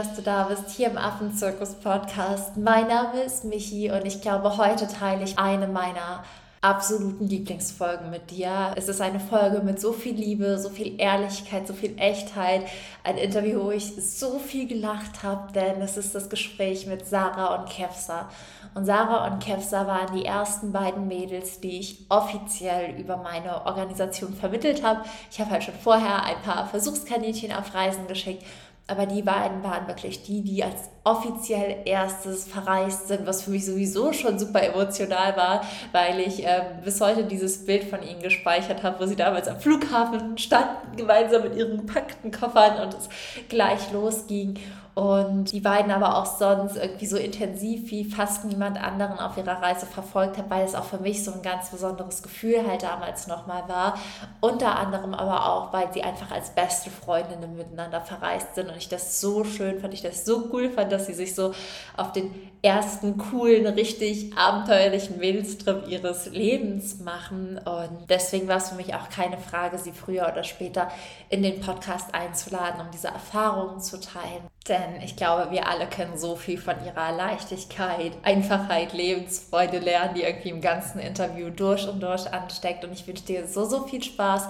dass du da bist, hier im Affenzirkus-Podcast. Mein Name ist Michi und ich glaube, heute teile ich eine meiner absoluten Lieblingsfolgen mit dir. Es ist eine Folge mit so viel Liebe, so viel Ehrlichkeit, so viel Echtheit. Ein Interview, wo ich so viel gelacht habe, denn es ist das Gespräch mit Sarah und Kevsa. Und Sarah und Kevsa waren die ersten beiden Mädels, die ich offiziell über meine Organisation vermittelt habe. Ich habe halt schon vorher ein paar Versuchskaninchen auf Reisen geschickt aber die beiden waren wirklich die, die als offiziell erstes verreist sind, was für mich sowieso schon super emotional war, weil ich äh, bis heute dieses Bild von ihnen gespeichert habe, wo sie damals am Flughafen standen, gemeinsam mit ihren gepackten Koffern und es gleich losging. Und die beiden aber auch sonst irgendwie so intensiv wie fast niemand anderen auf ihrer Reise verfolgt hat, weil es auch für mich so ein ganz besonderes Gefühl halt damals nochmal war. Unter anderem aber auch, weil sie einfach als beste Freundinnen miteinander verreist sind und ich das so schön fand, ich das so cool fand, dass sie sich so auf den ersten coolen, richtig abenteuerlichen Mädelstrip ihres Lebens machen. Und deswegen war es für mich auch keine Frage, sie früher oder später in den Podcast einzuladen, um diese Erfahrungen zu teilen. Denn ich glaube, wir alle können so viel von ihrer Leichtigkeit, Einfachheit, Lebensfreude lernen, die irgendwie im ganzen Interview durch und durch ansteckt. Und ich wünsche dir so, so viel Spaß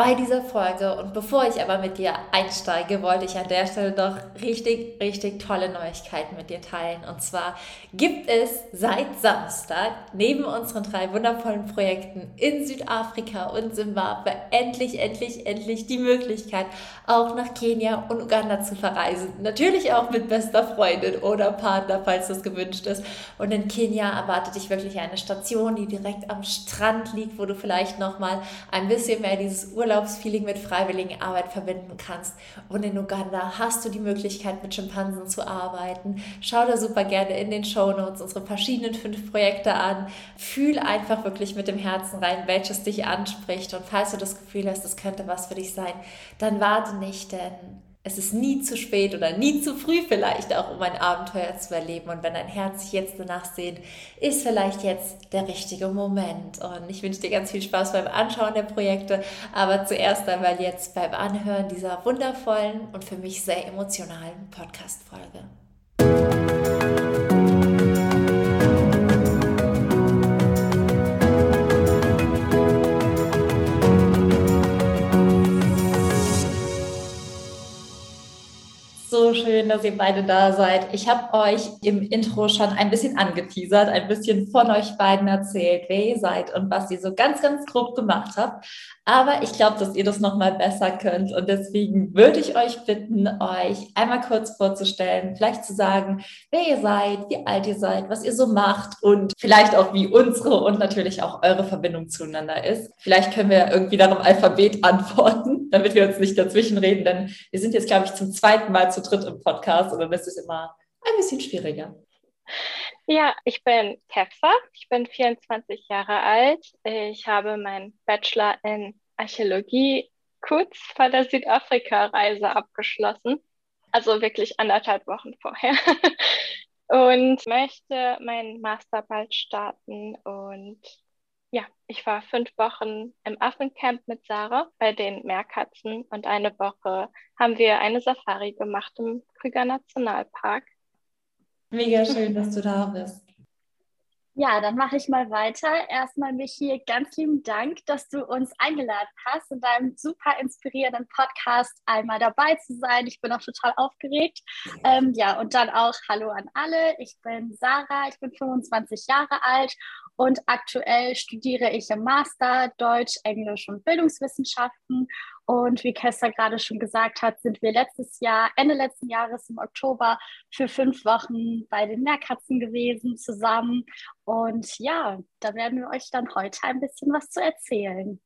bei dieser Folge. Und bevor ich aber mit dir einsteige, wollte ich an der Stelle noch richtig, richtig tolle Neuigkeiten mit dir teilen. Und zwar gibt es seit Samstag neben unseren drei wundervollen Projekten in Südafrika und Zimbabwe endlich, endlich, endlich die Möglichkeit, auch nach Kenia und Uganda zu verreisen. Natürlich auch mit bester Freundin oder Partner, falls das gewünscht ist. Und in Kenia erwartet dich wirklich eine Station, die direkt am Strand liegt, wo du vielleicht nochmal ein bisschen mehr dieses Urlaub Urlaubsfeeling mit freiwilligen Arbeit verbinden kannst. Und in Uganda hast du die Möglichkeit, mit Schimpansen zu arbeiten. Schau da super gerne in den Show Notes unsere verschiedenen fünf Projekte an. Fühl einfach wirklich mit dem Herzen rein, welches dich anspricht. Und falls du das Gefühl hast, das könnte was für dich sein, dann warte nicht, denn es ist nie zu spät oder nie zu früh vielleicht auch, um ein Abenteuer zu erleben. Und wenn dein Herz sich jetzt danach sehnt, ist vielleicht jetzt der richtige Moment. Und ich wünsche dir ganz viel Spaß beim Anschauen der Projekte, aber zuerst einmal jetzt beim Anhören dieser wundervollen und für mich sehr emotionalen Podcast-Folge. Dass ihr beide da seid. Ich habe euch im Intro schon ein bisschen angeteasert, ein bisschen von euch beiden erzählt, wer ihr seid und was ihr so ganz, ganz grob gemacht habt. Aber ich glaube, dass ihr das noch mal besser könnt und deswegen würde ich euch bitten, euch einmal kurz vorzustellen, vielleicht zu sagen, wer ihr seid, wie alt ihr seid, was ihr so macht und vielleicht auch wie unsere und natürlich auch eure Verbindung zueinander ist. Vielleicht können wir irgendwie dann im Alphabet antworten, damit wir uns nicht dazwischen reden, denn wir sind jetzt, glaube ich, zum zweiten Mal zu dritt im Podcast und dann ist es immer ein bisschen schwieriger. Ja, ich bin Kefsa, ich bin 24 Jahre alt. Ich habe meinen Bachelor in Archäologie kurz vor der Südafrika-Reise abgeschlossen, also wirklich anderthalb Wochen vorher. und möchte meinen Master bald starten. Und ja, ich war fünf Wochen im Affencamp mit Sarah bei den Meerkatzen und eine Woche haben wir eine Safari gemacht im Krüger Nationalpark. Mega schön, dass du da bist. Ja, dann mache ich mal weiter. Erstmal, Michi, ganz lieben Dank, dass du uns eingeladen hast, in deinem super inspirierenden Podcast einmal dabei zu sein. Ich bin auch total aufgeregt. Ähm, ja, und dann auch Hallo an alle. Ich bin Sarah, ich bin 25 Jahre alt und aktuell studiere ich im Master Deutsch, Englisch und Bildungswissenschaften und wie Kester gerade schon gesagt hat, sind wir letztes Jahr, Ende letzten Jahres im Oktober für fünf Wochen bei den Meerkatzen gewesen zusammen. Und ja, da werden wir euch dann heute ein bisschen was zu erzählen.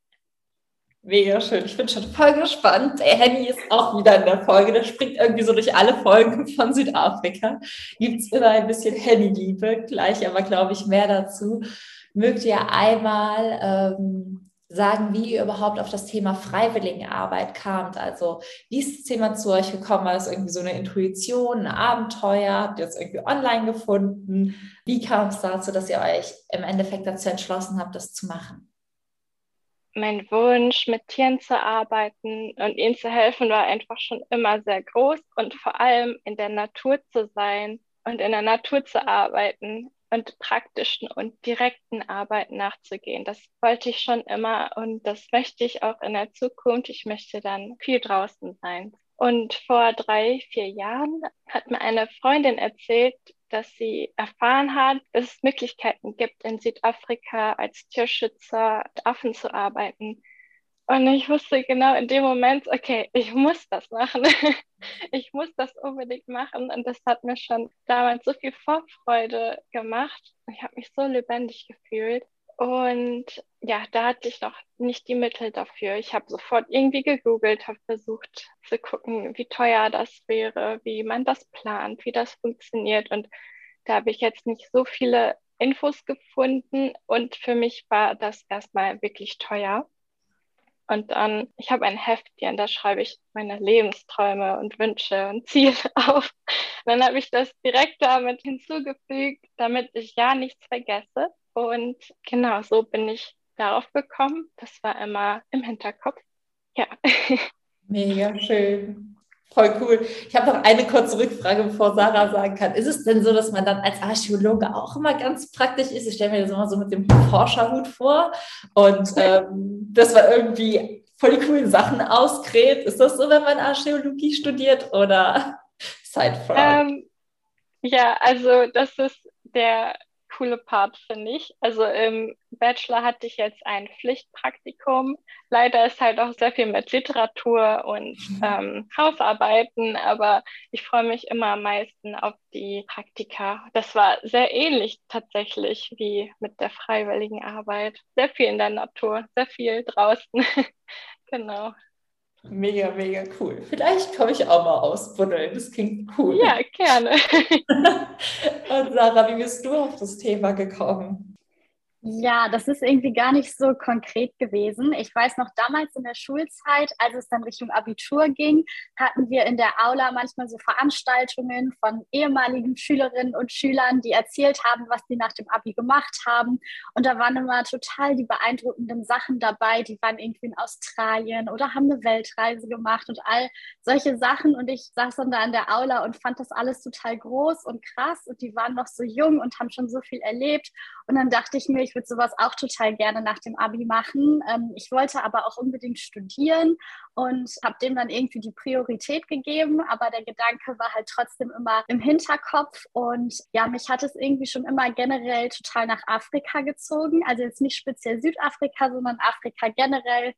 Mega schön. Ich bin schon voll gespannt. Der Henny ist auch wieder in der Folge. Der springt irgendwie so durch alle Folgen von Südafrika. Gibt es immer ein bisschen Henny-Liebe. Gleich aber, glaube ich, mehr dazu. Mögt ihr einmal ähm, sagen, wie ihr überhaupt auf das Thema Freiwilligenarbeit kamt. Also wie ist das Thema zu euch gekommen? War das irgendwie so eine Intuition, ein Abenteuer? Habt ihr es irgendwie online gefunden? Wie kam es dazu, dass ihr euch im Endeffekt dazu entschlossen habt, das zu machen? Mein Wunsch, mit Tieren zu arbeiten und ihnen zu helfen, war einfach schon immer sehr groß und vor allem in der Natur zu sein und in der Natur zu arbeiten und praktischen und direkten Arbeiten nachzugehen. Das wollte ich schon immer und das möchte ich auch in der Zukunft. Ich möchte dann viel draußen sein. Und vor drei, vier Jahren hat mir eine Freundin erzählt, dass sie erfahren hat, dass es Möglichkeiten gibt, in Südafrika als Tierschützer mit Affen zu arbeiten. Und ich wusste genau in dem Moment, okay, ich muss das machen. ich muss das unbedingt machen. Und das hat mir schon damals so viel Vorfreude gemacht. Ich habe mich so lebendig gefühlt. Und ja, da hatte ich noch nicht die Mittel dafür. Ich habe sofort irgendwie gegoogelt, habe versucht zu gucken, wie teuer das wäre, wie man das plant, wie das funktioniert. Und da habe ich jetzt nicht so viele Infos gefunden. Und für mich war das erstmal wirklich teuer. Und dann, ich habe ein Heftchen, da schreibe ich meine Lebensträume und Wünsche und Ziele auf. Dann habe ich das direkt damit hinzugefügt, damit ich ja nichts vergesse. Und genau so bin ich darauf gekommen. Das war immer im Hinterkopf. Ja. Mega schön. Voll cool. Ich habe noch eine kurze Rückfrage, bevor Sarah sagen kann. Ist es denn so, dass man dann als Archäologe auch immer ganz praktisch ist? Ich stelle mir das immer so mit dem Forscherhut vor und ähm, dass man irgendwie voll die coolen Sachen ausgräbt. Ist das so, wenn man Archäologie studiert oder Sidefrage? Ähm, ja, also das ist der coole Part, finde ich. Also im Bachelor hatte ich jetzt ein Pflichtpraktikum. Leider ist halt auch sehr viel mit Literatur und mhm. ähm, Hausarbeiten, aber ich freue mich immer am meisten auf die Praktika. Das war sehr ähnlich tatsächlich wie mit der freiwilligen Arbeit. Sehr viel in der Natur, sehr viel draußen. genau. Mega, mega cool. Vielleicht komme ich auch mal ausbuddeln. Das klingt cool. Ja, gerne. Und Sarah, wie bist du auf das Thema gekommen? Ja, das ist irgendwie gar nicht so konkret gewesen. Ich weiß noch damals in der Schulzeit, als es dann Richtung Abitur ging, hatten wir in der Aula manchmal so Veranstaltungen von ehemaligen Schülerinnen und Schülern, die erzählt haben, was sie nach dem Abi gemacht haben. Und da waren immer total die beeindruckenden Sachen dabei. Die waren irgendwie in Australien oder haben eine Weltreise gemacht und all solche Sachen. Und ich saß dann da in der Aula und fand das alles total groß und krass. Und die waren noch so jung und haben schon so viel erlebt. Und dann dachte ich mir, ich würde sowas auch total gerne nach dem Abi machen. Ähm, ich wollte aber auch unbedingt studieren und habe dem dann irgendwie die Priorität gegeben. Aber der Gedanke war halt trotzdem immer im Hinterkopf. Und ja, mich hat es irgendwie schon immer generell total nach Afrika gezogen. Also jetzt nicht speziell Südafrika, sondern Afrika generell.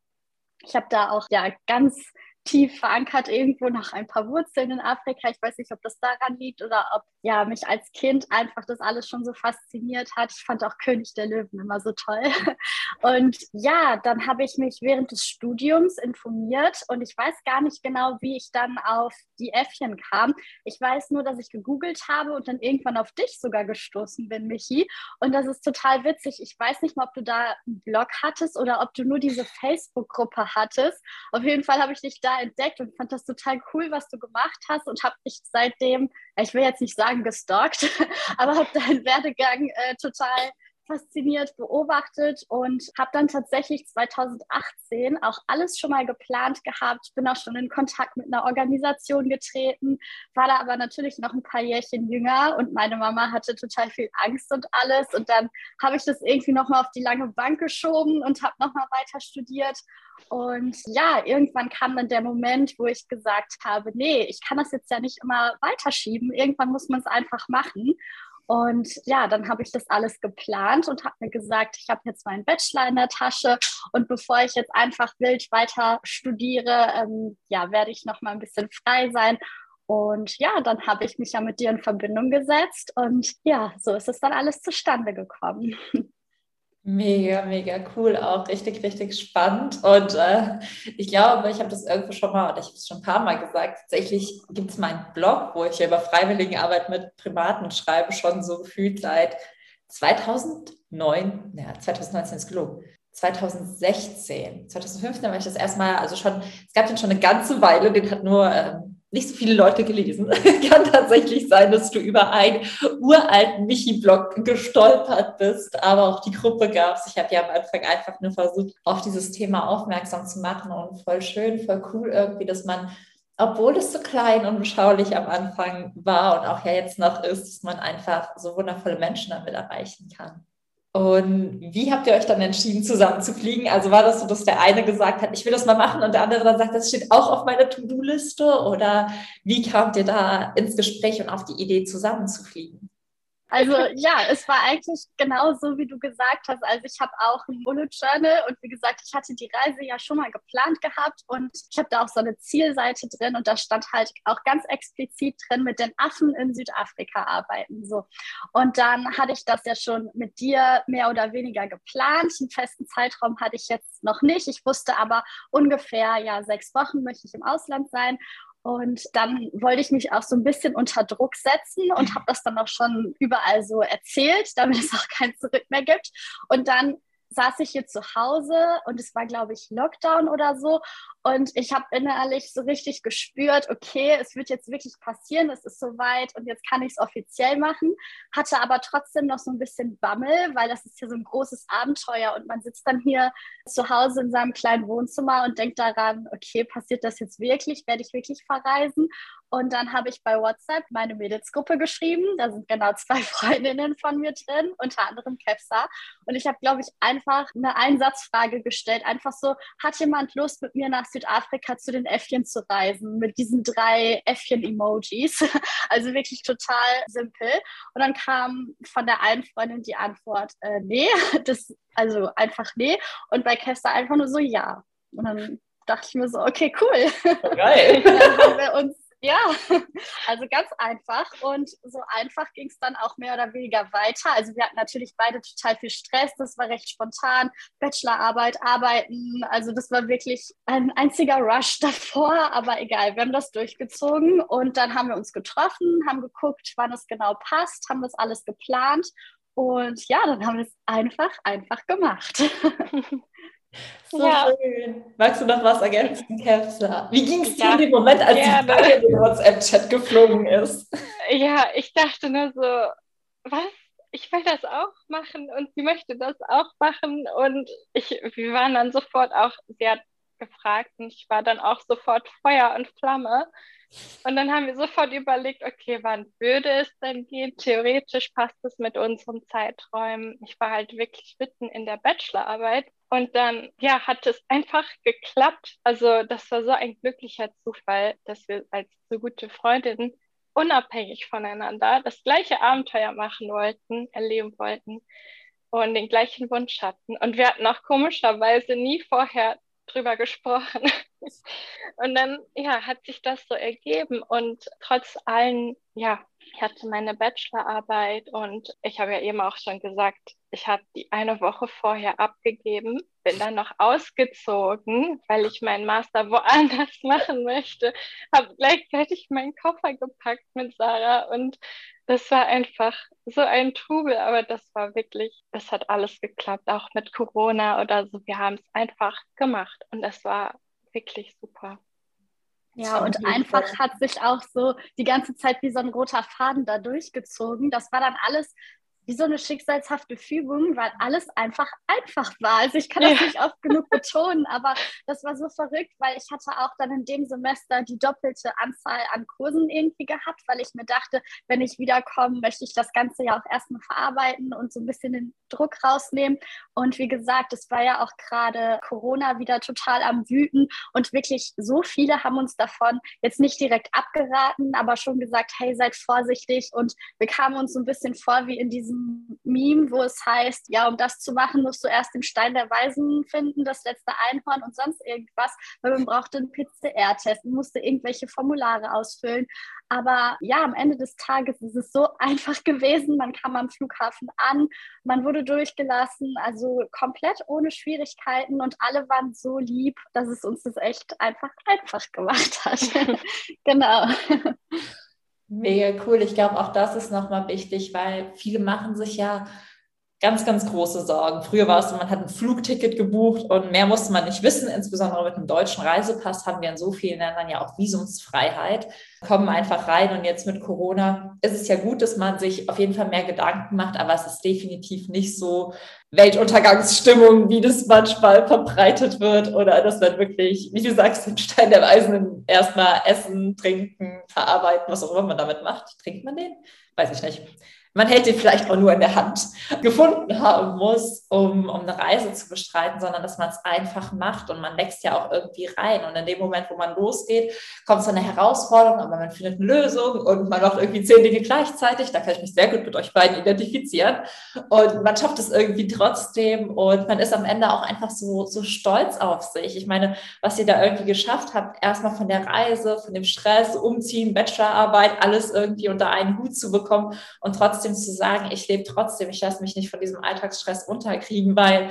Ich habe da auch ja ganz tief verankert irgendwo noch ein paar Wurzeln in Afrika. Ich weiß nicht, ob das daran liegt oder ob ja mich als Kind einfach das alles schon so fasziniert hat. Ich fand auch König der Löwen immer so toll. Und ja, dann habe ich mich während des Studiums informiert und ich weiß gar nicht genau, wie ich dann auf die Äffchen kam. Ich weiß nur, dass ich gegoogelt habe und dann irgendwann auf dich sogar gestoßen bin, Michi. Und das ist total witzig. Ich weiß nicht mal, ob du da einen Blog hattest oder ob du nur diese Facebook-Gruppe hattest. Auf jeden Fall habe ich dich da entdeckt und fand das total cool, was du gemacht hast und habe dich seitdem, ich will jetzt nicht sagen gestalkt, aber habe deinen Werdegang äh, total fasziniert beobachtet und habe dann tatsächlich 2018 auch alles schon mal geplant gehabt, bin auch schon in Kontakt mit einer Organisation getreten, war da aber natürlich noch ein paar Jährchen jünger und meine Mama hatte total viel Angst und alles und dann habe ich das irgendwie nochmal auf die lange Bank geschoben und habe nochmal weiter studiert und ja, irgendwann kam dann der Moment, wo ich gesagt habe, nee, ich kann das jetzt ja nicht immer weiterschieben. Irgendwann muss man es einfach machen. Und ja, dann habe ich das alles geplant und habe mir gesagt, ich habe jetzt meinen Bachelor in der Tasche und bevor ich jetzt einfach wild weiter studiere, ähm, ja, werde ich noch mal ein bisschen frei sein. Und ja, dann habe ich mich ja mit dir in Verbindung gesetzt und ja, so ist es dann alles zustande gekommen. Mega, mega cool, auch richtig, richtig spannend. Und äh, ich glaube, ich habe das irgendwo schon mal, oder ich habe es schon ein paar Mal gesagt, tatsächlich gibt es meinen Blog, wo ich über Freiwilligenarbeit mit Primaten schreibe, schon so gefühlt seit 2009, ja, 2019 ist gelogen, 2016, 2015 war ich das erstmal, also schon, es gab den schon eine ganze Weile, den hat nur ähm, nicht so viele Leute gelesen. Kann tatsächlich sein, dass du über einen uralten Michi-Blog gestolpert bist, aber auch die Gruppe gab es. Ich habe ja am Anfang einfach nur versucht, auf dieses Thema aufmerksam zu machen und voll schön, voll cool irgendwie, dass man obwohl es so klein und beschaulich am Anfang war und auch ja jetzt noch ist, dass man einfach so wundervolle Menschen damit erreichen kann. Und wie habt ihr euch dann entschieden, zusammen zu fliegen? Also war das so, dass der eine gesagt hat, ich will das mal machen und der andere dann sagt, das steht auch auf meiner To-Do-Liste? Oder wie kamt ihr da ins Gespräch und auf die Idee, zusammen zu fliegen? Also ja, es war eigentlich genau so, wie du gesagt hast. Also ich habe auch ein Bullet Journal und wie gesagt, ich hatte die Reise ja schon mal geplant gehabt und ich habe da auch so eine Zielseite drin und da stand halt auch ganz explizit drin, mit den Affen in Südafrika arbeiten. So. Und dann hatte ich das ja schon mit dir mehr oder weniger geplant. Einen festen Zeitraum hatte ich jetzt noch nicht. Ich wusste aber ungefähr, ja, sechs Wochen möchte ich im Ausland sein. Und dann wollte ich mich auch so ein bisschen unter Druck setzen und habe das dann auch schon überall so erzählt, damit es auch kein Zurück mehr gibt. Und dann saß ich hier zu Hause und es war, glaube ich, Lockdown oder so. Und ich habe innerlich so richtig gespürt, okay, es wird jetzt wirklich passieren, es ist soweit und jetzt kann ich es offiziell machen. Hatte aber trotzdem noch so ein bisschen Bammel, weil das ist ja so ein großes Abenteuer und man sitzt dann hier zu Hause in seinem kleinen Wohnzimmer und denkt daran, okay, passiert das jetzt wirklich? Werde ich wirklich verreisen? Und dann habe ich bei WhatsApp meine Mädelsgruppe geschrieben. Da sind genau zwei Freundinnen von mir drin, unter anderem Kevsa. Und ich habe, glaube ich, einfach eine Einsatzfrage gestellt. Einfach so, hat jemand Lust, mit mir nach Südafrika zu den Äffchen zu reisen? Mit diesen drei Äffchen-Emojis. Also wirklich total simpel. Und dann kam von der einen Freundin die Antwort, äh, nee, das, also einfach nee. Und bei Kevsa einfach nur so, ja. Und dann dachte ich mir so, okay, cool. Geil. dann haben wir uns ja, also ganz einfach. Und so einfach ging es dann auch mehr oder weniger weiter. Also wir hatten natürlich beide total viel Stress. Das war recht spontan. Bachelorarbeit, Arbeiten. Also das war wirklich ein einziger Rush davor. Aber egal, wir haben das durchgezogen. Und dann haben wir uns getroffen, haben geguckt, wann es genau passt, haben das alles geplant. Und ja, dann haben wir es einfach, einfach gemacht. So ja. schön. Magst du noch was ergänzen, Kevsa? Wie ging es dir ja, in dem Moment, als gerne. die in den WhatsApp-Chat geflogen ist? Ja, ich dachte nur so, was? Ich will das auch machen und sie möchte das auch machen. Und ich, wir waren dann sofort auch, sie hat gefragt und ich war dann auch sofort Feuer und Flamme. Und dann haben wir sofort überlegt, okay, wann würde es denn gehen? Theoretisch passt es mit unseren Zeiträumen. Ich war halt wirklich mitten in der Bachelorarbeit und dann, ja, hat es einfach geklappt. Also das war so ein glücklicher Zufall, dass wir als so gute Freundinnen unabhängig voneinander das gleiche Abenteuer machen wollten, erleben wollten und den gleichen Wunsch hatten. Und wir hatten auch komischerweise nie vorher drüber gesprochen. Und dann, ja, hat sich das so ergeben. Und trotz allen, ja, ich hatte meine Bachelorarbeit und ich habe ja eben auch schon gesagt, ich habe die eine Woche vorher abgegeben, bin dann noch ausgezogen, weil ich meinen Master woanders machen möchte, habe gleichzeitig meinen Koffer gepackt mit Sarah und das war einfach so ein Trubel, aber das war wirklich, es hat alles geklappt, auch mit Corona oder so. Wir haben es einfach gemacht und es war wirklich super. Ja, und einfach hat sich auch so die ganze Zeit wie so ein roter Faden da durchgezogen. Das war dann alles wie so eine schicksalshafte Fügung, weil alles einfach einfach war. Also ich kann das ja. nicht oft genug betonen, aber das war so verrückt, weil ich hatte auch dann in dem Semester die doppelte Anzahl an Kursen irgendwie gehabt, weil ich mir dachte, wenn ich wiederkomme, möchte ich das Ganze ja auch erstmal verarbeiten und so ein bisschen den Druck rausnehmen. Und wie gesagt, es war ja auch gerade Corona wieder total am Wüten und wirklich so viele haben uns davon jetzt nicht direkt abgeraten, aber schon gesagt, hey, seid vorsichtig und wir kamen uns so ein bisschen vor wie in diesem diesem Meme, wo es heißt, ja, um das zu machen, musst du erst den Stein der Weisen finden, das letzte Einhorn und sonst irgendwas, weil man brauchte einen PCR-Test, musste irgendwelche Formulare ausfüllen. Aber ja, am Ende des Tages ist es so einfach gewesen. Man kam am Flughafen an, man wurde durchgelassen, also komplett ohne Schwierigkeiten und alle waren so lieb, dass es uns das echt einfach einfach gemacht hat. genau. Mega cool. Ich glaube, auch das ist nochmal wichtig, weil viele machen sich ja ganz, ganz große Sorgen. Früher war es man hat ein Flugticket gebucht und mehr musste man nicht wissen. Insbesondere mit einem deutschen Reisepass haben wir in so vielen Ländern ja auch Visumsfreiheit, kommen einfach rein. Und jetzt mit Corona ist es ja gut, dass man sich auf jeden Fall mehr Gedanken macht, aber es ist definitiv nicht so Weltuntergangsstimmung, wie das manchmal verbreitet wird oder dass man wirklich, wie du sagst, den Stein der Weisen erstmal essen, trinken, verarbeiten, was auch immer man damit macht. Trinkt man den? Weiß ich nicht man hätte vielleicht auch nur in der Hand gefunden haben muss, um, um eine Reise zu bestreiten, sondern dass man es einfach macht und man wächst ja auch irgendwie rein. Und in dem Moment, wo man losgeht, kommt so eine Herausforderung, aber man findet eine Lösung und man macht irgendwie zehn Dinge gleichzeitig. Da kann ich mich sehr gut mit euch beiden identifizieren. Und man schafft es irgendwie trotzdem und man ist am Ende auch einfach so, so stolz auf sich. Ich meine, was ihr da irgendwie geschafft habt, erstmal von der Reise, von dem Stress, Umziehen, Bachelorarbeit, alles irgendwie unter einen Hut zu bekommen und trotzdem trotzdem zu sagen, ich lebe trotzdem, ich lasse mich nicht von diesem Alltagsstress unterkriegen, weil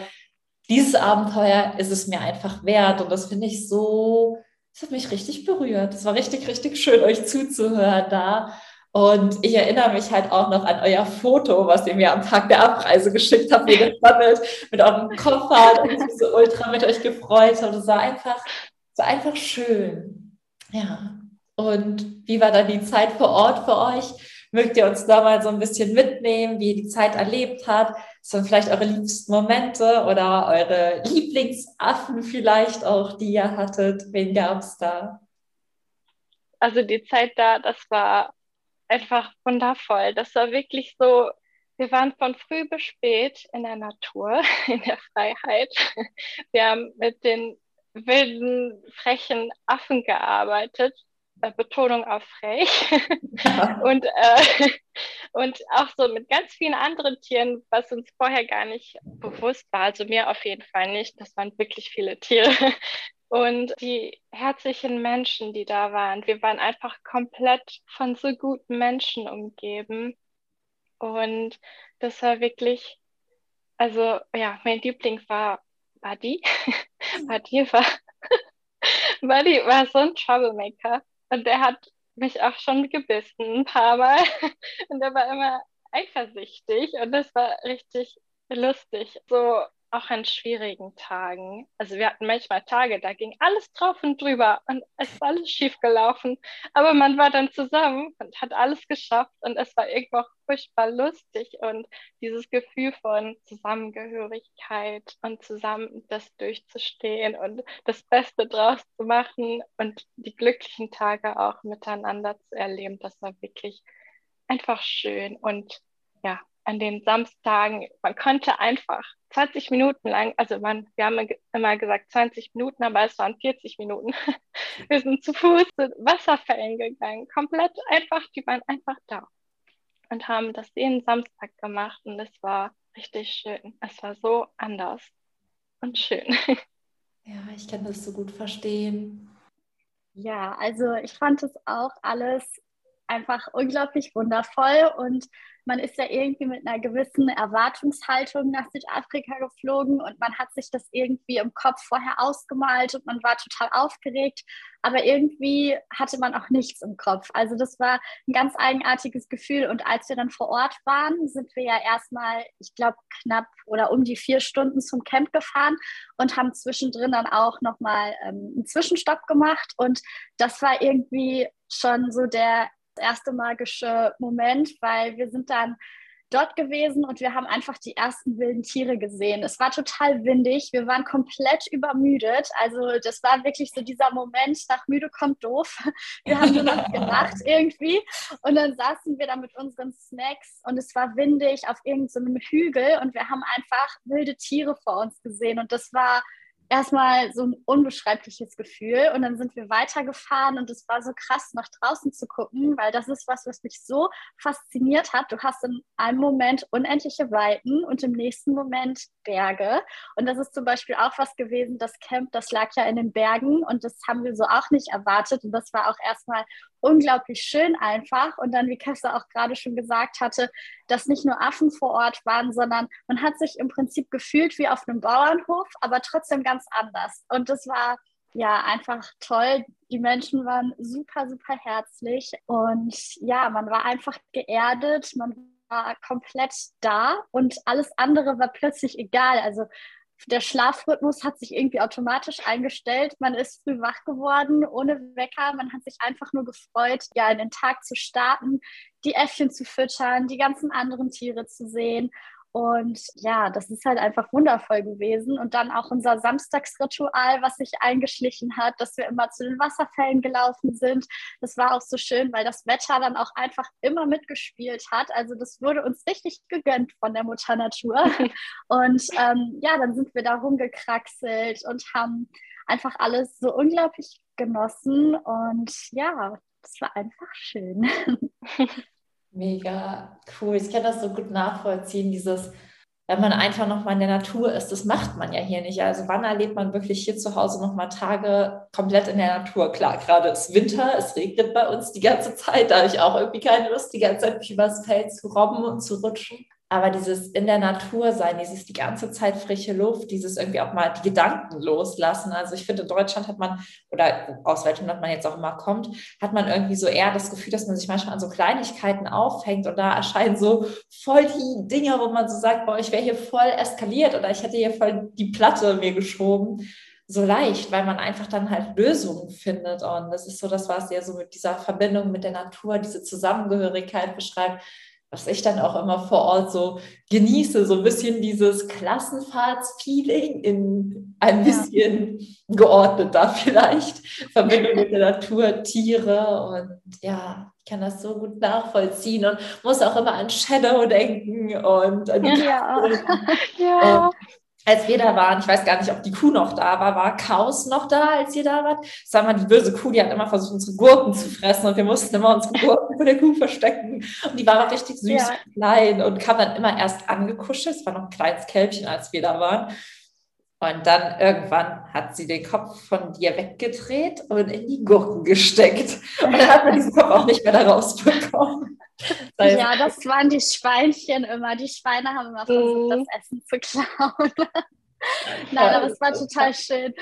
dieses Abenteuer ist es mir einfach wert. Und das finde ich so, das hat mich richtig berührt. Das war richtig, richtig schön, euch zuzuhören da. Und ich erinnere mich halt auch noch an euer Foto, was ihr mir am Tag der Abreise geschickt habt, wie gesammelt, mit eurem Koffer und ich so ultra mit euch gefreut habe. Das war einfach, das war einfach schön. Ja. Und wie war dann die Zeit vor Ort für euch? Mögt ihr uns da mal so ein bisschen mitnehmen, wie ihr die Zeit erlebt habt? Was waren vielleicht eure liebsten Momente oder eure Lieblingsaffen vielleicht auch, die ihr hattet? Wen gab es da? Also die Zeit da, das war einfach wundervoll. Das war wirklich so, wir waren von früh bis spät in der Natur, in der Freiheit. Wir haben mit den wilden, frechen Affen gearbeitet äh, Betonung auf frech. und, äh, und auch so mit ganz vielen anderen Tieren, was uns vorher gar nicht bewusst war. Also mir auf jeden Fall nicht. Das waren wirklich viele Tiere. Und die herzlichen Menschen, die da waren. Wir waren einfach komplett von so guten Menschen umgeben. Und das war wirklich, also ja, mein Liebling war Buddy. Buddy war, Buddy war so ein Troublemaker. Und der hat mich auch schon gebissen ein paar Mal. Und der war immer eifersüchtig und das war richtig lustig. So auch an schwierigen Tagen. Also wir hatten manchmal Tage, da ging alles drauf und drüber und es ist alles schief gelaufen. Aber man war dann zusammen und hat alles geschafft und es war irgendwo auch furchtbar lustig und dieses Gefühl von Zusammengehörigkeit und zusammen das durchzustehen und das Beste draus zu machen und die glücklichen Tage auch miteinander zu erleben, das war wirklich einfach schön und ja, an den Samstagen, man konnte einfach 20 Minuten lang, also man, wir haben immer gesagt 20 Minuten, aber es waren 40 Minuten. Wir sind zu Fuß zu Wasserfällen gegangen, komplett einfach, die waren einfach da und haben das jeden Samstag gemacht und es war richtig schön. Es war so anders und schön. Ja, ich kann das so gut verstehen. Ja, also ich fand es auch alles einfach unglaublich wundervoll und man ist ja irgendwie mit einer gewissen Erwartungshaltung nach Südafrika geflogen und man hat sich das irgendwie im Kopf vorher ausgemalt und man war total aufgeregt, aber irgendwie hatte man auch nichts im Kopf. Also das war ein ganz eigenartiges Gefühl und als wir dann vor Ort waren, sind wir ja erstmal, ich glaube, knapp oder um die vier Stunden zum Camp gefahren und haben zwischendrin dann auch nochmal ähm, einen Zwischenstopp gemacht und das war irgendwie schon so der erste magische Moment, weil wir sind dann dort gewesen und wir haben einfach die ersten wilden Tiere gesehen. Es war total windig, wir waren komplett übermüdet. Also das war wirklich so dieser Moment, nach müde kommt doof. Wir haben nur noch gelacht irgendwie und dann saßen wir da mit unseren Snacks und es war windig auf irgendeinem so Hügel und wir haben einfach wilde Tiere vor uns gesehen und das war erstmal so ein unbeschreibliches Gefühl. Und dann sind wir weitergefahren und es war so krass, nach draußen zu gucken, weil das ist was, was mich so fasziniert hat. Du hast in einem Moment unendliche Weiten und im nächsten Moment Berge. Und das ist zum Beispiel auch was gewesen, das Camp, das lag ja in den Bergen und das haben wir so auch nicht erwartet. Und das war auch erstmal unglaublich schön einfach. Und dann, wie Kessa auch gerade schon gesagt hatte, dass nicht nur Affen vor Ort waren, sondern man hat sich im Prinzip gefühlt wie auf einem Bauernhof, aber trotzdem ganz anders. Und das war ja einfach toll. Die Menschen waren super, super herzlich und ja, man war einfach geerdet, man komplett da und alles andere war plötzlich egal. Also der Schlafrhythmus hat sich irgendwie automatisch eingestellt. Man ist früh wach geworden, ohne Wecker. Man hat sich einfach nur gefreut, ja, in den Tag zu starten, die Äffchen zu füttern, die ganzen anderen Tiere zu sehen. Und ja, das ist halt einfach wundervoll gewesen. Und dann auch unser Samstagsritual, was sich eingeschlichen hat, dass wir immer zu den Wasserfällen gelaufen sind. Das war auch so schön, weil das Wetter dann auch einfach immer mitgespielt hat. Also das wurde uns richtig gegönnt von der Mutter Natur. Und ähm, ja, dann sind wir da rumgekraxelt und haben einfach alles so unglaublich genossen. Und ja, das war einfach schön. Mega cool. Ich kann das so gut nachvollziehen, dieses, wenn man einfach nochmal in der Natur ist, das macht man ja hier nicht. Also wann erlebt man wirklich hier zu Hause nochmal Tage komplett in der Natur? Klar, gerade ist Winter, es regnet bei uns die ganze Zeit, da habe ich auch irgendwie keine Lust, die ganze Zeit übers Feld zu robben und zu rutschen. Aber dieses in der Natur sein, dieses die ganze Zeit frische Luft, dieses irgendwie auch mal die Gedanken loslassen. Also ich finde, in Deutschland hat man, oder aus welchem Land man jetzt auch immer kommt, hat man irgendwie so eher das Gefühl, dass man sich manchmal an so Kleinigkeiten aufhängt und da erscheinen so voll die Dinge, wo man so sagt, boah, ich wäre hier voll eskaliert oder ich hätte hier voll die Platte mir geschoben. So leicht, weil man einfach dann halt Lösungen findet. Und das ist so das, was ja so mit dieser Verbindung mit der Natur, diese Zusammengehörigkeit beschreibt was ich dann auch immer vor Ort so genieße, so ein bisschen dieses Klassenfahrtsfeeling in ein bisschen ja. geordneter vielleicht, Verbindung mit der Natur, Tiere und ja, ich kann das so gut nachvollziehen und muss auch immer an Shadow denken und an die ja. ja als wir da waren, ich weiß gar nicht, ob die Kuh noch da war, war Chaos noch da, als ihr da wart? Sag mal, die böse Kuh, die hat immer versucht, unsere Gurken zu fressen und wir mussten immer unsere Gurken vor der Kuh verstecken. Und die war richtig süß ja. und klein und kam dann immer erst angekuschelt. Es war noch ein kleines Kälbchen, als wir da waren. Und dann irgendwann hat sie den Kopf von dir weggedreht und in die Gurken gesteckt. Und dann hat man diesen Kopf auch nicht mehr da rausbekommen. Ja, das waren die Schweinchen immer. Die Schweine haben immer versucht, das mhm. Essen zu klauen. Nein, aber es war total schön.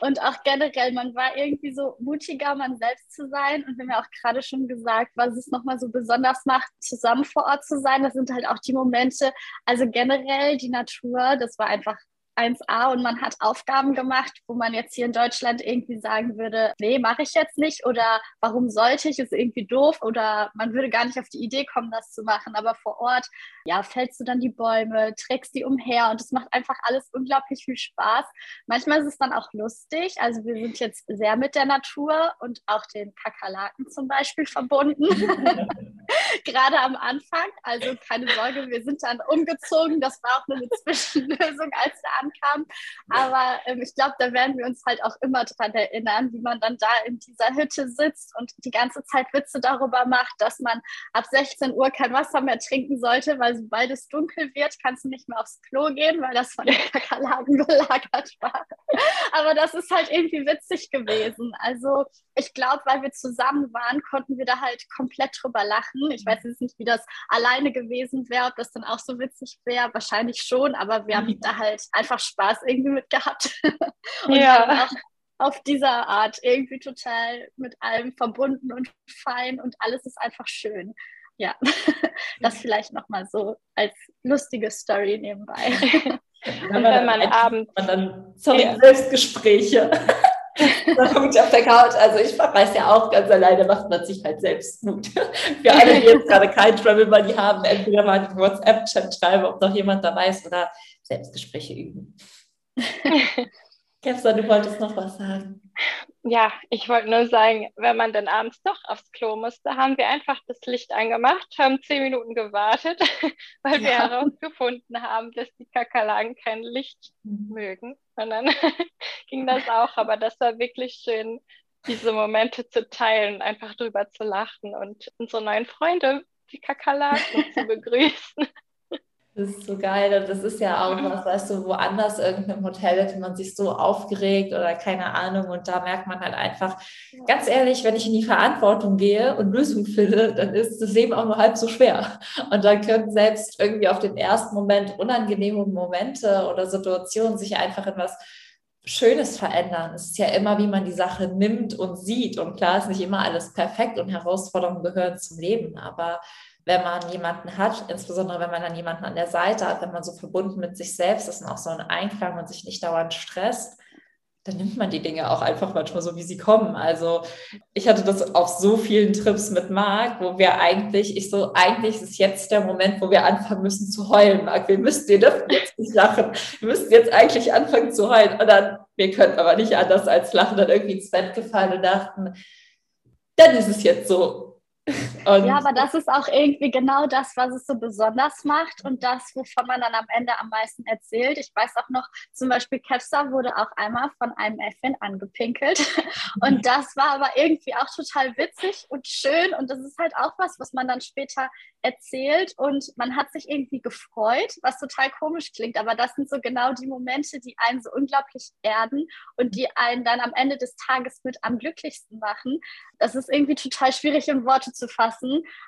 Und auch generell, man war irgendwie so mutiger, man selbst zu sein. Und wir haben ja auch gerade schon gesagt, was es nochmal so besonders macht, zusammen vor Ort zu sein. Das sind halt auch die Momente, also generell die Natur, das war einfach 1a und man hat Aufgaben gemacht, wo man jetzt hier in Deutschland irgendwie sagen würde, nee, mache ich jetzt nicht oder warum sollte ich, ist irgendwie doof oder man würde gar nicht auf die Idee kommen, das zu machen. Aber vor Ort, ja, fällst du dann die Bäume, trägst die umher und es macht einfach alles unglaublich viel Spaß. Manchmal ist es dann auch lustig. Also wir sind jetzt sehr mit der Natur und auch den Kakerlaken zum Beispiel verbunden. Gerade am Anfang. Also keine Sorge, wir sind dann umgezogen. Das war auch nur eine Zwischenlösung, als der ankam. Aber ähm, ich glaube, da werden wir uns halt auch immer dran erinnern, wie man dann da in dieser Hütte sitzt und die ganze Zeit Witze darüber macht, dass man ab 16 Uhr kein Wasser mehr trinken sollte, weil sobald es dunkel wird, kannst du nicht mehr aufs Klo gehen, weil das von den Kakerlaken belagert war. Aber das ist halt irgendwie witzig gewesen. Also ich glaube, weil wir zusammen waren, konnten wir da halt komplett drüber lachen. Ich weiß jetzt nicht, wie das alleine gewesen wäre, ob das dann auch so witzig wäre. Wahrscheinlich schon, aber wir haben da halt einfach Spaß irgendwie mit gehabt. und ja. auch auf dieser Art irgendwie total mit allem verbunden und fein und alles ist einfach schön. Ja, das vielleicht nochmal so als lustige Story nebenbei. Und wenn man abends. dann, sorry, ja. Selbstgespräche. Da kommt auf der Couch. Also ich weiß ja auch, ganz alleine macht man sich halt selbst Mut. Für alle, die jetzt gerade kein Travel Money haben, entweder mal einen WhatsApp-Chat schreiben, ob noch jemand dabei ist oder Selbstgespräche üben. Kevsa, du wolltest noch was sagen. Ja, ich wollte nur sagen, wenn man dann abends doch aufs Klo musste, haben wir einfach das Licht angemacht, haben zehn Minuten gewartet, weil wir ja. herausgefunden haben, dass die Kakerlaken kein Licht mhm. mögen. Und dann ging das auch. Aber das war wirklich schön, diese Momente zu teilen, einfach drüber zu lachen und unsere neuen Freunde, die Kakerlaken, zu begrüßen. Das ist so geil. Das ist ja auch was, weißt du, woanders irgendeinem Hotel hätte man sich so aufgeregt oder keine Ahnung. Und da merkt man halt einfach, ganz ehrlich, wenn ich in die Verantwortung gehe und Lösungen finde, dann ist das Leben auch nur halb so schwer. Und dann können selbst irgendwie auf den ersten Moment unangenehme Momente oder Situationen sich einfach in was Schönes verändern. Es ist ja immer, wie man die Sache nimmt und sieht. Und klar ist nicht immer alles perfekt und Herausforderungen gehören zum Leben, aber wenn man jemanden hat, insbesondere wenn man dann jemanden an der Seite hat, wenn man so verbunden mit sich selbst ist und auch so ein Einklang und sich nicht dauernd stresst, dann nimmt man die Dinge auch einfach manchmal so, wie sie kommen. Also ich hatte das auf so vielen Trips mit Marc, wo wir eigentlich, ich so, eigentlich ist jetzt der Moment, wo wir anfangen müssen zu heulen, Marc. Wir müssen, wir dürfen jetzt nicht lachen. Wir müssen jetzt eigentlich anfangen zu heulen. Und dann, wir können aber nicht anders als lachen, dann irgendwie ins Bett gefallen und dachten, dann ist es jetzt so. Und ja, aber das ist auch irgendwie genau das, was es so besonders macht und das, wovon man dann am Ende am meisten erzählt. Ich weiß auch noch, zum Beispiel Kevstar wurde auch einmal von einem Äffchen angepinkelt. Und das war aber irgendwie auch total witzig und schön. Und das ist halt auch was, was man dann später erzählt. Und man hat sich irgendwie gefreut, was total komisch klingt, aber das sind so genau die Momente, die einen so unglaublich erden und die einen dann am Ende des Tages mit am glücklichsten machen. Das ist irgendwie total schwierig in Worte zu fassen,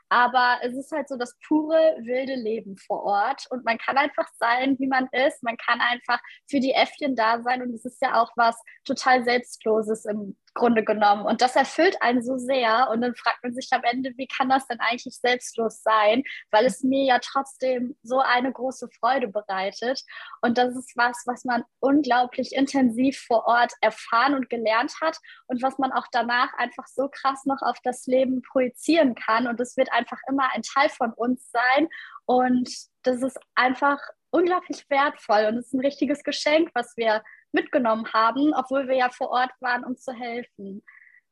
aber es ist halt so das pure wilde Leben vor Ort. Und man kann einfach sein, wie man ist, man kann einfach für die Äffchen da sein. Und es ist ja auch was total Selbstloses im Grunde genommen. Und das erfüllt einen so sehr. Und dann fragt man sich am Ende, wie kann das denn eigentlich selbstlos sein? Weil es mir ja trotzdem so eine große Freude bereitet. Und das ist was, was man unglaublich intensiv vor Ort erfahren und gelernt hat und was man auch danach einfach so krass noch auf das Leben projizieren kann. Und es wird einfach immer ein Teil von uns sein. Und das ist einfach unglaublich wertvoll und es ist ein richtiges Geschenk, was wir mitgenommen haben, obwohl wir ja vor Ort waren, um zu helfen.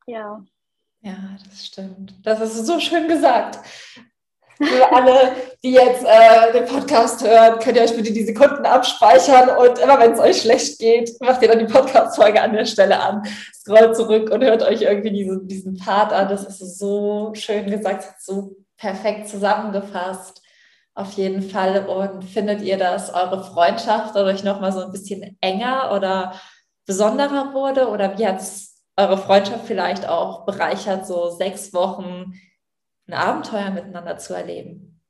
Ja. Ja, das stimmt. Das ist so schön gesagt. Für alle, die jetzt äh, den Podcast hören, könnt ihr euch bitte die Sekunden abspeichern und immer wenn es euch schlecht geht, macht ihr dann die Podcast-Folge an der Stelle an, scrollt zurück und hört euch irgendwie diesen, diesen Part an. Das ist so schön gesagt, so perfekt zusammengefasst. Auf jeden Fall. Und findet ihr, dass eure Freundschaft dadurch nochmal so ein bisschen enger oder besonderer wurde? Oder wie hat es eure Freundschaft vielleicht auch bereichert, so sechs Wochen ein Abenteuer miteinander zu erleben?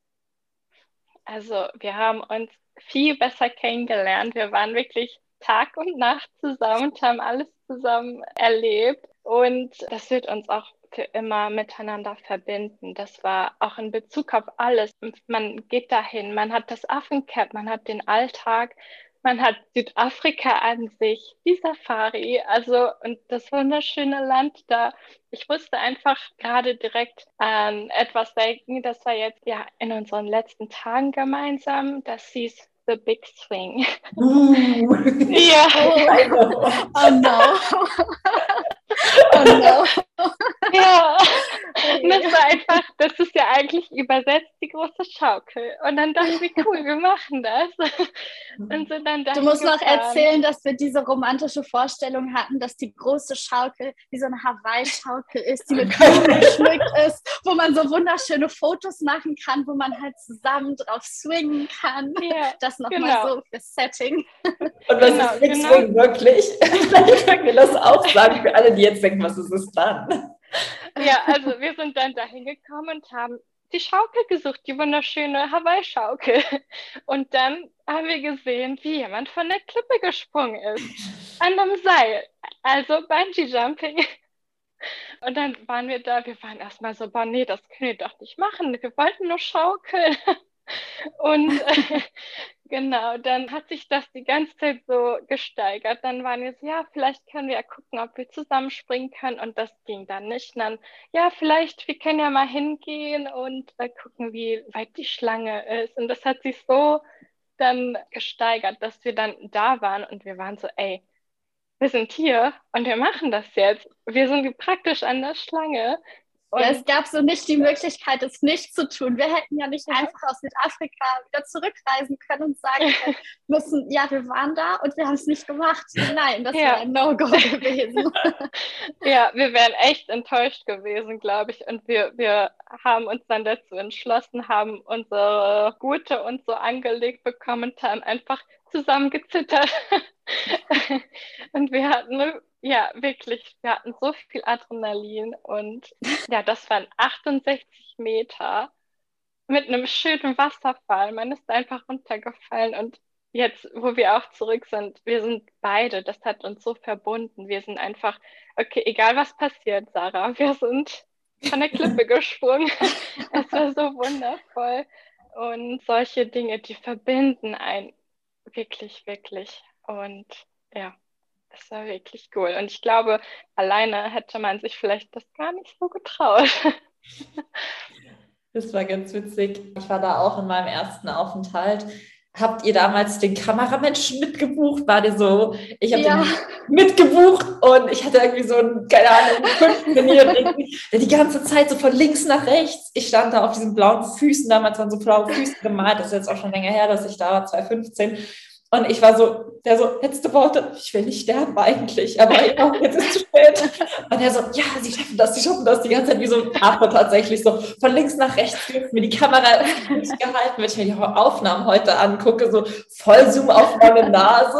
Also wir haben uns viel besser kennengelernt. Wir waren wirklich Tag und Nacht zusammen und haben alles zusammen erlebt. Und das wird uns auch für immer miteinander verbinden. Das war auch in Bezug auf alles. Man geht dahin, man hat das Affencap, man hat den Alltag, man hat Südafrika an sich, die Safari, also und das wunderschöne Land da. Ich musste einfach gerade direkt an etwas denken, das war jetzt ja in unseren letzten Tagen gemeinsam. Das hieß The Big Swing. Uh. ja. Oh, oh no. oh no. Ja. Und das war einfach, das ist ja eigentlich übersetzt die große Schaukel. Und dann dachte ich, cool, wir machen das. Und so dann du musst noch erzählen, dass wir diese romantische Vorstellung hatten, dass die große Schaukel wie so eine Hawaii-Schaukel ist, die mit Blumen geschmückt ist, wo man so wunderschöne Fotos machen kann, wo man halt zusammen drauf swingen kann. Ja, das nochmal genau. so für Setting. Und was genau, ist Big genau. Wirklich? Vielleicht können wir das auch sagen für alle, die jetzt denken, was ist es dann? Ja, also wir sind dann dahin gekommen und haben die Schaukel gesucht, die wunderschöne Hawaii-Schaukel. Und dann haben wir gesehen, wie jemand von der Klippe gesprungen ist. An einem Seil. Also Bungee-Jumping. Und dann waren wir da, wir waren erstmal so, boah, nee, das können wir doch nicht machen. Wir wollten nur schaukeln. Und äh, genau, dann hat sich das die ganze Zeit so gesteigert. Dann waren wir so, ja, vielleicht können wir ja gucken, ob wir zusammenspringen können. Und das ging dann nicht. Und dann, ja, vielleicht, wir können ja mal hingehen und äh, gucken, wie weit die Schlange ist. Und das hat sich so dann gesteigert, dass wir dann da waren und wir waren so, ey, wir sind hier und wir machen das jetzt. Wir sind praktisch an der Schlange. Ja, es gab so nicht die Möglichkeit, es nicht zu tun. Wir hätten ja nicht einfach aus Südafrika wieder zurückreisen können und sagen müssen, ja, wir waren da und wir haben es nicht gemacht. Nein, das ja. wäre ein No-Go gewesen. ja, wir wären echt enttäuscht gewesen, glaube ich. Und wir, wir haben uns dann dazu entschlossen, haben unsere Gute uns so angelegt bekommen und haben einfach zusammengezittert. und wir hatten ja, wirklich. Wir hatten so viel Adrenalin und ja, das waren 68 Meter mit einem schönen Wasserfall. Man ist einfach runtergefallen und jetzt, wo wir auch zurück sind, wir sind beide, das hat uns so verbunden. Wir sind einfach, okay, egal was passiert, Sarah, wir sind von der Klippe gesprungen. Es war so wundervoll. Und solche Dinge, die verbinden einen wirklich, wirklich. Und ja, das war wirklich cool. Und ich glaube, alleine hätte man sich vielleicht das gar nicht so getraut. Das war ganz witzig. Ich war da auch in meinem ersten Aufenthalt. Habt ihr damals den Kameramenschen mitgebucht? War der so, ich habe ja. den mitgebucht und ich hatte irgendwie so einen, keine Ahnung, fünfjährigen, der die ganze Zeit so von links nach rechts. Ich stand da auf diesen blauen Füßen, damals waren so blaue Füße gemalt, das ist jetzt auch schon länger her, dass ich da war, 2015. Und ich war so, der so, letzte Worte, ich will nicht sterben eigentlich, aber ja, jetzt ist es zu spät. Und er so, ja, sie schaffen das, sie schaffen das die ganze Zeit wie so ein Affe tatsächlich so von links nach rechts mir die Kamera gehalten, wenn ich mir die Aufnahmen heute angucke, so Vollzoom auf meine Nase.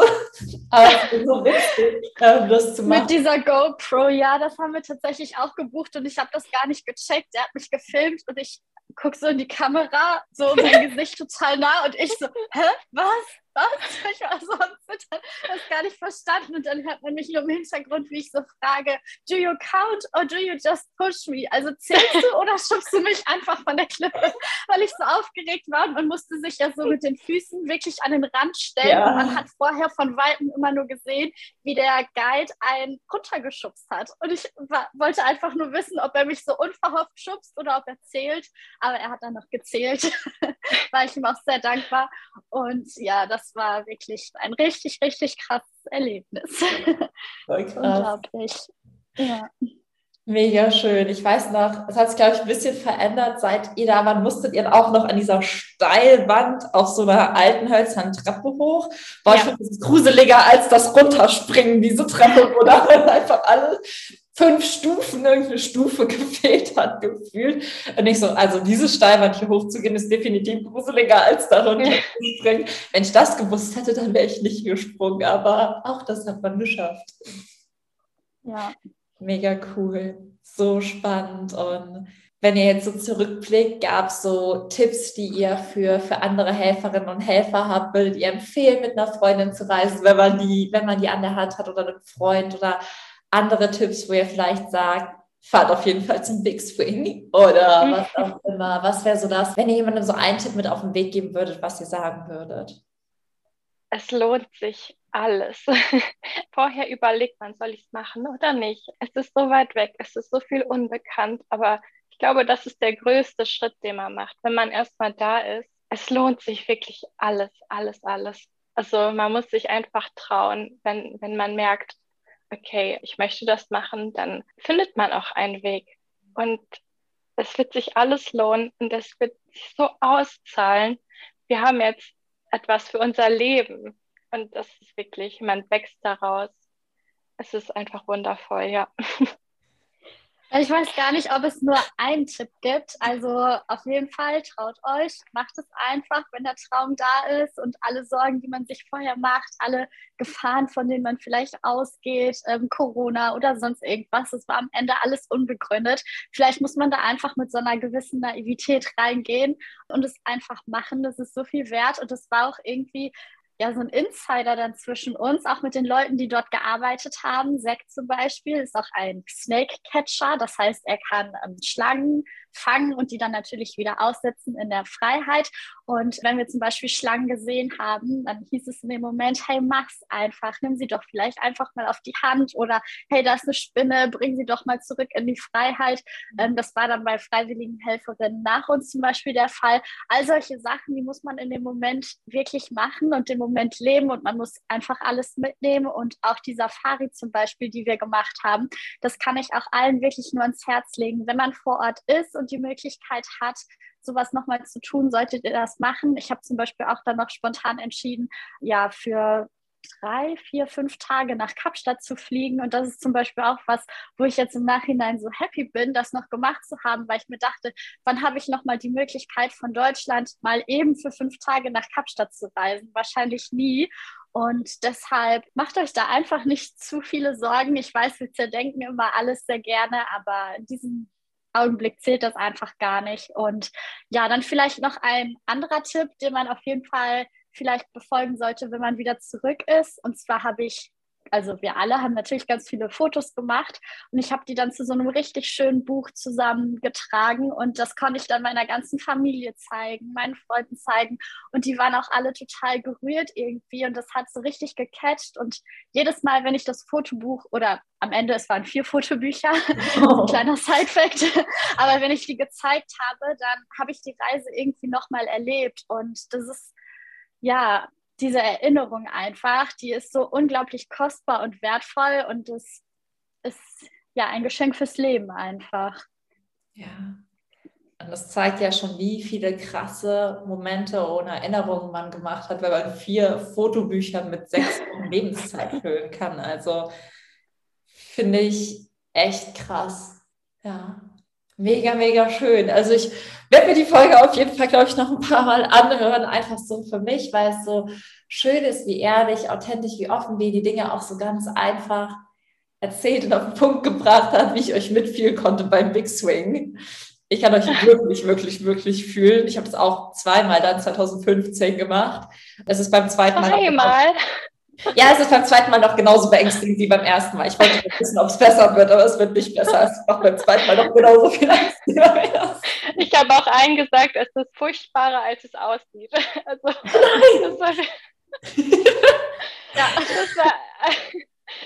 Aber so witzig, ähm, das zu machen. Mit dieser GoPro, ja, das haben wir tatsächlich auch gebucht und ich habe das gar nicht gecheckt. Er hat mich gefilmt und ich gucke so in die Kamera, so mein Gesicht total nah und ich so, hä, was? Was? Ich war so Zittern, das gar nicht verstanden. Und dann hört man mich nur im Hintergrund, wie ich so frage, do you count or do you just push me? Also zählst du oder schubst du mich einfach von der Klippe? Weil ich so aufgeregt war und man musste sich ja so mit den Füßen wirklich an den Rand stellen. Ja. Und man hat vorher von Weitem immer nur gesehen, wie der Guide einen runtergeschubst hat. Und ich war, wollte einfach nur wissen, ob er mich so unverhofft schubst oder ob er zählt. Aber er hat dann noch gezählt, war ich ihm auch sehr dankbar. Und ja, das das war wirklich ein richtig, richtig krasses Erlebnis. Krass. Unglaublich. Ja. Mega schön. Ich weiß noch, es hat sich, glaube ich, ein bisschen verändert, seit ihr da wart, musstet ihr auch noch an dieser Steilwand auf so einer alten hölzernen Treppe hoch. Boah, ja. ich finde, das ist gruseliger als das Runterspringen, diese Treppe, wo da einfach alle fünf Stufen, irgendeine Stufe gefehlt hat, gefühlt. Und ich so, also diese Steilwand hier hochzugehen, ist definitiv gruseliger als darunter zu springen. Wenn ich das gewusst hätte, dann wäre ich nicht gesprungen. Aber auch das hat man geschafft. Ja. Mega cool. So spannend. Und wenn ihr jetzt so zurückblickt, gab es so Tipps, die ihr für, für andere Helferinnen und Helfer habt? Würdet ihr empfehlen, mit einer Freundin zu reisen, wenn man die, wenn man die an der Hand hat oder einem Freund oder andere Tipps, wo ihr vielleicht sagt, fahrt auf jeden Fall zum Big Swing oder was auch immer. Was wäre so das, wenn ihr jemandem so einen Tipp mit auf den Weg geben würdet, was ihr sagen würdet? Es lohnt sich alles. Vorher überlegt man, soll ich es machen oder nicht? Es ist so weit weg, es ist so viel unbekannt, aber ich glaube, das ist der größte Schritt, den man macht, wenn man erstmal da ist. Es lohnt sich wirklich alles, alles, alles. Also man muss sich einfach trauen, wenn, wenn man merkt, okay, ich möchte das machen, dann findet man auch einen Weg. Und es wird sich alles lohnen und es wird sich so auszahlen. Wir haben jetzt etwas für unser Leben und das ist wirklich, man wächst daraus. Es ist einfach wundervoll, ja. Ich weiß gar nicht, ob es nur einen Tipp gibt. Also auf jeden Fall traut euch, macht es einfach, wenn der Traum da ist und alle Sorgen, die man sich vorher macht, alle Gefahren, von denen man vielleicht ausgeht, ähm, Corona oder sonst irgendwas, es war am Ende alles unbegründet. Vielleicht muss man da einfach mit so einer gewissen Naivität reingehen und es einfach machen. Das ist so viel wert und das war auch irgendwie ja so ein Insider dann zwischen uns, auch mit den Leuten, die dort gearbeitet haben. Zack zum Beispiel ist auch ein Snake Catcher, das heißt, er kann ähm, Schlangen fangen und die dann natürlich wieder aussetzen in der Freiheit. Und wenn wir zum Beispiel Schlangen gesehen haben, dann hieß es in dem Moment, hey, mach's einfach, nimm sie doch vielleicht einfach mal auf die Hand oder hey, da ist eine Spinne, bring sie doch mal zurück in die Freiheit. Ähm, das war dann bei freiwilligen Helferinnen nach uns zum Beispiel der Fall. All solche Sachen, die muss man in dem Moment wirklich machen und den Moment leben und man muss einfach alles mitnehmen und auch die Safari zum Beispiel, die wir gemacht haben, das kann ich auch allen wirklich nur ans Herz legen. Wenn man vor Ort ist und die Möglichkeit hat, sowas nochmal zu tun, solltet ihr das machen. Ich habe zum Beispiel auch dann noch spontan entschieden, ja, für drei, vier, fünf Tage nach Kapstadt zu fliegen. Und das ist zum Beispiel auch was, wo ich jetzt im Nachhinein so happy bin, das noch gemacht zu haben, weil ich mir dachte, wann habe ich nochmal die Möglichkeit von Deutschland mal eben für fünf Tage nach Kapstadt zu reisen? Wahrscheinlich nie. Und deshalb macht euch da einfach nicht zu viele Sorgen. Ich weiß, wir zerdenken immer alles sehr gerne, aber in diesem Augenblick zählt das einfach gar nicht. Und ja, dann vielleicht noch ein anderer Tipp, den man auf jeden Fall vielleicht befolgen sollte, wenn man wieder zurück ist. Und zwar habe ich also wir alle haben natürlich ganz viele Fotos gemacht und ich habe die dann zu so einem richtig schönen Buch zusammengetragen und das konnte ich dann meiner ganzen Familie zeigen, meinen Freunden zeigen und die waren auch alle total gerührt irgendwie und das hat so richtig gecatcht und jedes Mal, wenn ich das Fotobuch oder am Ende, es waren vier Fotobücher, oh. ein kleiner Side-Fact, aber wenn ich die gezeigt habe, dann habe ich die Reise irgendwie nochmal erlebt und das ist ja, diese Erinnerung einfach, die ist so unglaublich kostbar und wertvoll und das ist ja ein Geschenk fürs Leben einfach. Ja. Und das zeigt ja schon, wie viele krasse Momente und Erinnerungen man gemacht hat, wenn man vier Fotobücher mit sechs Lebenszeit füllen kann. Also finde ich echt krass. Ja. Mega, mega schön. Also ich werde mir die Folge auf jeden Fall, glaube ich, noch ein paar Mal anhören, einfach so für mich, weil es so schön ist, wie ehrlich, authentisch, wie offen, wie die Dinge auch so ganz einfach erzählt und auf den Punkt gebracht hat, wie ich euch mitfühlen konnte beim Big Swing. Ich kann euch wirklich, wirklich, wirklich fühlen. Ich habe das auch zweimal dann 2015 gemacht. Es ist beim zweiten Mal. Zweimal? Ja, es ist beim zweiten Mal noch genauso beängstigend wie beim ersten Mal. Ich wollte nicht wissen, ob es besser wird, aber es wird nicht besser. Es macht beim zweiten Mal noch genauso viel Angst wie beim ersten. Ich habe auch allen gesagt, es ist furchtbarer, als es aussieht. Also, das war, ja, das war,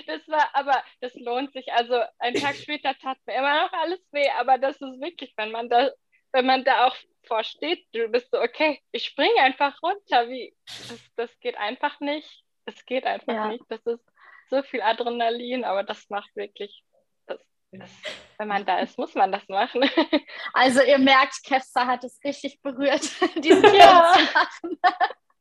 das war, aber das lohnt sich. Also, ein Tag später tat mir immer noch alles weh, aber das ist wirklich, wenn man da, wenn man da auch vorsteht, du bist so, okay, ich springe einfach runter. Wie, das, das geht einfach nicht es geht einfach ja. nicht. Das ist so viel Adrenalin, aber das macht wirklich, das, das, wenn man da ist, muss man das machen. Also ihr merkt, Kevsa hat es richtig berührt, diesen ja. zu machen.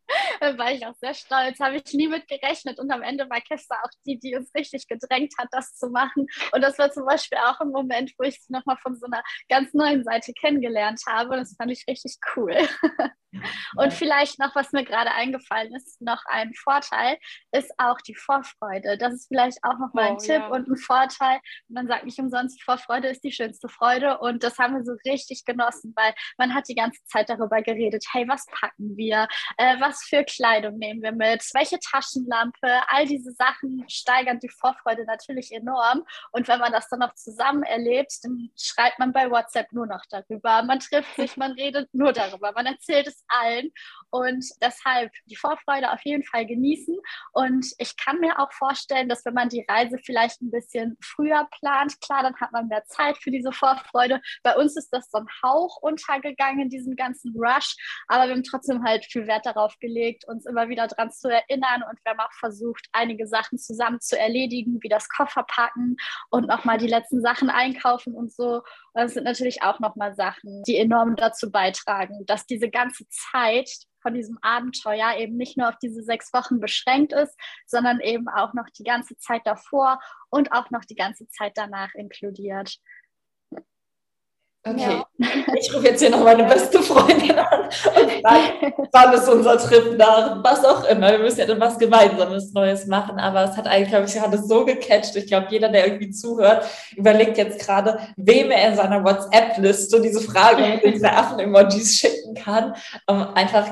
da war ich auch sehr stolz, habe ich nie mit gerechnet. Und am Ende war Kessa auch die, die uns richtig gedrängt hat, das zu machen. Und das war zum Beispiel auch ein Moment, wo ich sie nochmal von so einer ganz neuen Seite kennengelernt habe. Das fand ich richtig cool. Und vielleicht noch, was mir gerade eingefallen ist, noch ein Vorteil, ist auch die Vorfreude. Das ist vielleicht auch nochmal ein oh, Tipp ja. und ein Vorteil. Man sagt nicht umsonst, Vorfreude ist die schönste Freude. Und das haben wir so richtig genossen, weil man hat die ganze Zeit darüber geredet, hey, was packen wir? Äh, was für Kleidung nehmen wir mit? Welche Taschenlampe? All diese Sachen steigern die Vorfreude natürlich enorm. Und wenn man das dann noch zusammen erlebt, dann schreibt man bei WhatsApp nur noch darüber. Man trifft sich, man redet nur darüber. Man erzählt es allen. Und deshalb die Vorfreude auf jeden Fall genießen. Und ich kann mir auch vorstellen, dass wenn man die Reise vielleicht ein bisschen früher plant, klar, dann hat man mehr Zeit für diese Vorfreude. Bei uns ist das so ein Hauch untergegangen in diesem ganzen Rush, aber wir haben trotzdem halt viel Wert darauf gelegt, uns immer wieder daran zu erinnern. Und wir haben auch versucht, einige Sachen zusammen zu erledigen, wie das Kofferpacken und nochmal die letzten Sachen einkaufen und so. Und das sind natürlich auch nochmal Sachen, die enorm dazu beitragen, dass diese ganze Zeit von diesem Abenteuer eben nicht nur auf diese sechs Wochen beschränkt ist, sondern eben auch noch die ganze Zeit davor und auch noch die ganze Zeit danach inkludiert. Okay, ja. ich rufe jetzt hier noch meine beste Freundin an und sage, wann ist unser Trip nach, was auch immer. Wir müssen ja dann was Gemeinsames Neues machen, aber es hat eigentlich, glaube ich, hat es so gecatcht. Ich glaube, jeder, der irgendwie zuhört, überlegt jetzt gerade, wem er in seiner WhatsApp-Liste diese Frage mit den Affen-Emojis schicken kann, um einfach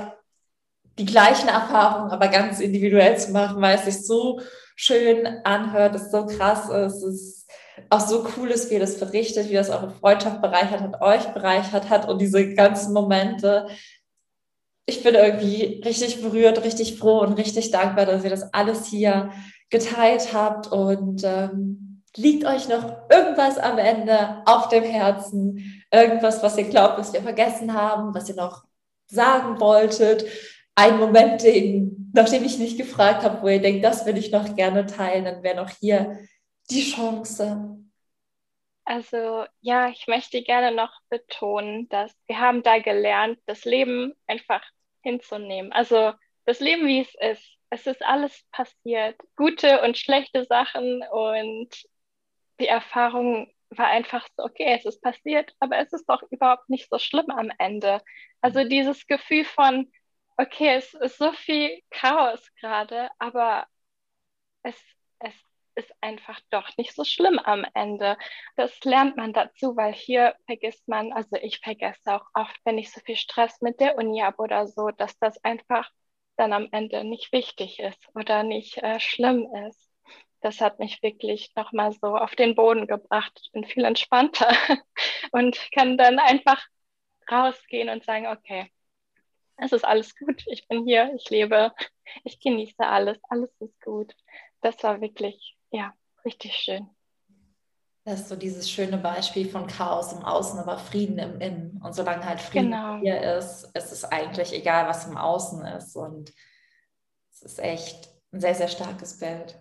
die gleichen Erfahrungen, aber ganz individuell zu machen, weil es sich so schön anhört, es so krass ist, es auch so cool ist, wie ihr das berichtet, wie das eure Freundschaft bereichert hat, euch bereichert hat und diese ganzen Momente. Ich bin irgendwie richtig berührt, richtig froh und richtig dankbar, dass ihr das alles hier geteilt habt und ähm, liegt euch noch irgendwas am Ende auf dem Herzen, irgendwas, was ihr glaubt, was wir vergessen haben, was ihr noch sagen wolltet, ein Moment, den, nachdem ich nicht gefragt habe, wo ihr denkt, das will ich noch gerne teilen, dann wäre noch hier die Chance? Also ja, ich möchte gerne noch betonen, dass wir haben da gelernt, das Leben einfach hinzunehmen. Also das Leben, wie es ist. Es ist alles passiert. Gute und schlechte Sachen und die Erfahrung war einfach so, okay, es ist passiert, aber es ist doch überhaupt nicht so schlimm am Ende. Also dieses Gefühl von, okay, es ist so viel Chaos gerade, aber es, ist einfach doch nicht so schlimm am Ende. Das lernt man dazu, weil hier vergisst man, also ich vergesse auch oft, wenn ich so viel Stress mit der Uni habe oder so, dass das einfach dann am Ende nicht wichtig ist oder nicht äh, schlimm ist. das hat mich wirklich nochmal so auf den Boden gebracht. Ich bin viel entspannter und kann dann einfach rausgehen und sagen, okay, es ist alles gut, ich bin hier, ich lebe, ich genieße alles, alles ist gut. Das war wirklich, ja, richtig schön. Das ist so dieses schöne Beispiel von Chaos im Außen, aber Frieden im Innen. Und solange halt Frieden genau. hier ist, ist es eigentlich egal, was im Außen ist. Und es ist echt ein sehr, sehr starkes Bild.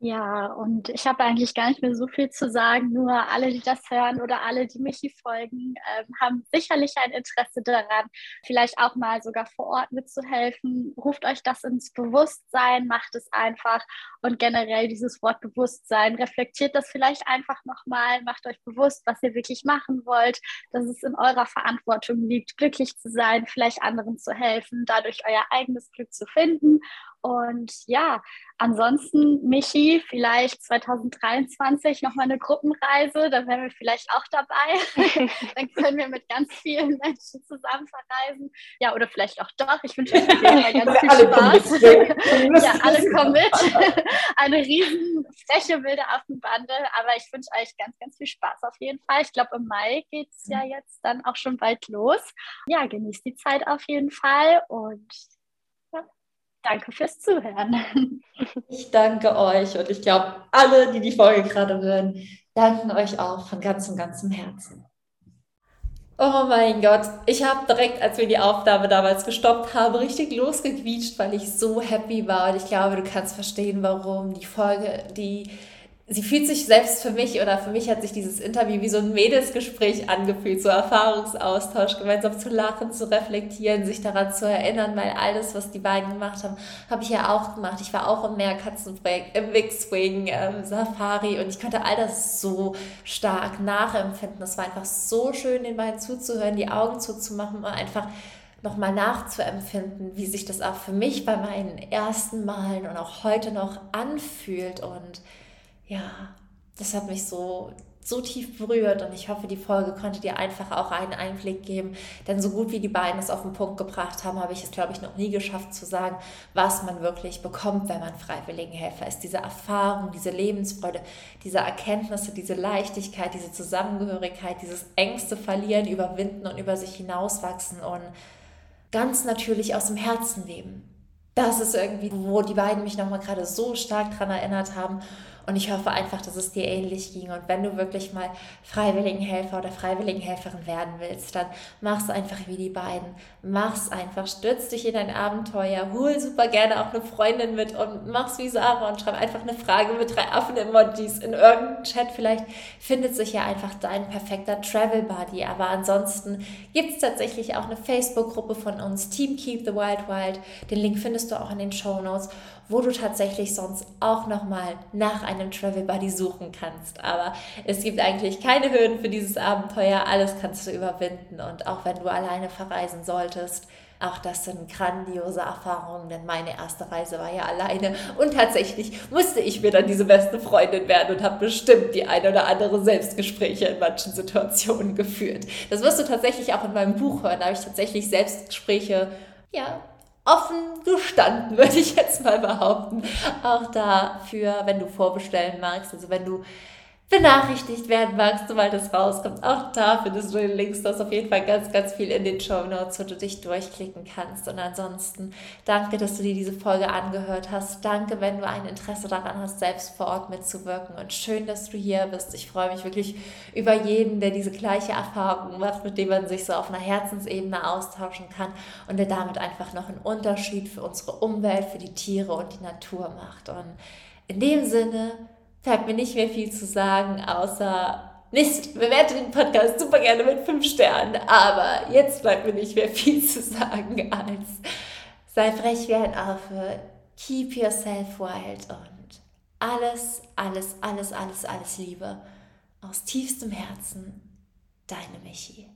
Ja, und ich habe eigentlich gar nicht mehr so viel zu sagen. Nur alle, die das hören oder alle, die mich hier folgen, äh, haben sicherlich ein Interesse daran, vielleicht auch mal sogar vor Ort mitzuhelfen. Ruft euch das ins Bewusstsein, macht es einfach. Und generell dieses Wort Bewusstsein, reflektiert das vielleicht einfach nochmal, macht euch bewusst, was ihr wirklich machen wollt, dass es in eurer Verantwortung liegt, glücklich zu sein, vielleicht anderen zu helfen, dadurch euer eigenes Glück zu finden und ja, ansonsten, Michi, vielleicht 2023 nochmal eine Gruppenreise, da wären wir vielleicht auch dabei. Dann können wir mit ganz vielen Menschen zusammen verreisen. Ja, oder vielleicht auch doch. Ich wünsche euch ganz viel Spaß. ja, alle kommen mit. Eine riesen freche wilde Affenbande, aber ich wünsche euch ganz, ganz viel Spaß auf jeden Fall. Ich glaube, im Mai geht es ja jetzt dann auch schon bald los. Ja, genießt die Zeit auf jeden Fall und Danke fürs Zuhören. Ich danke euch und ich glaube, alle, die die Folge gerade hören, danken euch auch von ganzem, ganzem Herzen. Oh mein Gott, ich habe direkt, als wir die Aufnahme damals gestoppt haben, richtig losgequietscht, weil ich so happy war. Und ich glaube, du kannst verstehen, warum die Folge, die sie fühlt sich selbst für mich oder für mich hat sich dieses Interview wie so ein Mädelsgespräch angefühlt, so Erfahrungsaustausch, gemeinsam zu lachen, zu reflektieren, sich daran zu erinnern, weil alles, was die beiden gemacht haben, habe ich ja auch gemacht. Ich war auch im Meerkatzenprojekt, im Wix-Wing, im Safari und ich konnte all das so stark nachempfinden. Es war einfach so schön, den beiden zuzuhören, die Augen zuzumachen und einfach nochmal nachzuempfinden, wie sich das auch für mich bei meinen ersten Malen und auch heute noch anfühlt und ja, das hat mich so, so tief berührt und ich hoffe, die Folge konnte dir einfach auch einen Einblick geben, denn so gut wie die beiden es auf den Punkt gebracht haben, habe ich es, glaube ich, noch nie geschafft zu sagen, was man wirklich bekommt, wenn man Freiwilligenhelfer ist. Diese Erfahrung, diese Lebensfreude, diese Erkenntnisse, diese Leichtigkeit, diese Zusammengehörigkeit, dieses Ängste verlieren, überwinden und über sich hinauswachsen und ganz natürlich aus dem Herzen leben. Das ist irgendwie, wo die beiden mich nochmal gerade so stark daran erinnert haben und ich hoffe einfach, dass es dir ähnlich ging. Und wenn du wirklich mal Freiwilligenhelfer oder Freiwilligenhelferin werden willst, dann mach's einfach wie die beiden. Mach's einfach, stürz dich in ein Abenteuer, hol super gerne auch eine Freundin mit und mach's wie Sarah und schreib einfach eine Frage mit drei Affen-Emojis in irgendeinen Chat. Vielleicht findet sich ja einfach dein perfekter Travel Buddy. Aber ansonsten gibt es tatsächlich auch eine Facebook-Gruppe von uns, Team Keep the Wild Wild. Den Link findest du auch in den Show Notes wo du tatsächlich sonst auch nochmal nach einem Travel Buddy suchen kannst. Aber es gibt eigentlich keine Hürden für dieses Abenteuer. Alles kannst du überwinden. Und auch wenn du alleine verreisen solltest, auch das sind grandiose Erfahrungen, denn meine erste Reise war ja alleine und tatsächlich musste ich mir dann diese beste Freundin werden und habe bestimmt die eine oder andere Selbstgespräche in manchen Situationen geführt. Das wirst du tatsächlich auch in meinem Buch hören. Da habe ich tatsächlich Selbstgespräche ja, offen gestanden, würde ich jetzt mal behaupten. Auch dafür, wenn du vorbestellen magst, also wenn du benachrichtigt werden magst, sobald es rauskommt. Auch da findest du den Links. Hast auf jeden Fall ganz, ganz viel in den Show Notes, wo du dich durchklicken kannst. Und ansonsten danke, dass du dir diese Folge angehört hast. Danke, wenn du ein Interesse daran hast, selbst vor Ort mitzuwirken. Und schön, dass du hier bist. Ich freue mich wirklich über jeden, der diese gleiche Erfahrung macht, mit dem man sich so auf einer Herzensebene austauschen kann und der damit einfach noch einen Unterschied für unsere Umwelt, für die Tiere und die Natur macht. Und in dem Sinne, bleibt mir nicht mehr viel zu sagen, außer nicht, bewerte den Podcast super gerne mit fünf Sternen, aber jetzt bleibt mir nicht mehr viel zu sagen als sei frech wie ein Affe, keep yourself wild und alles, alles, alles, alles, alles Liebe aus tiefstem Herzen, deine Michi.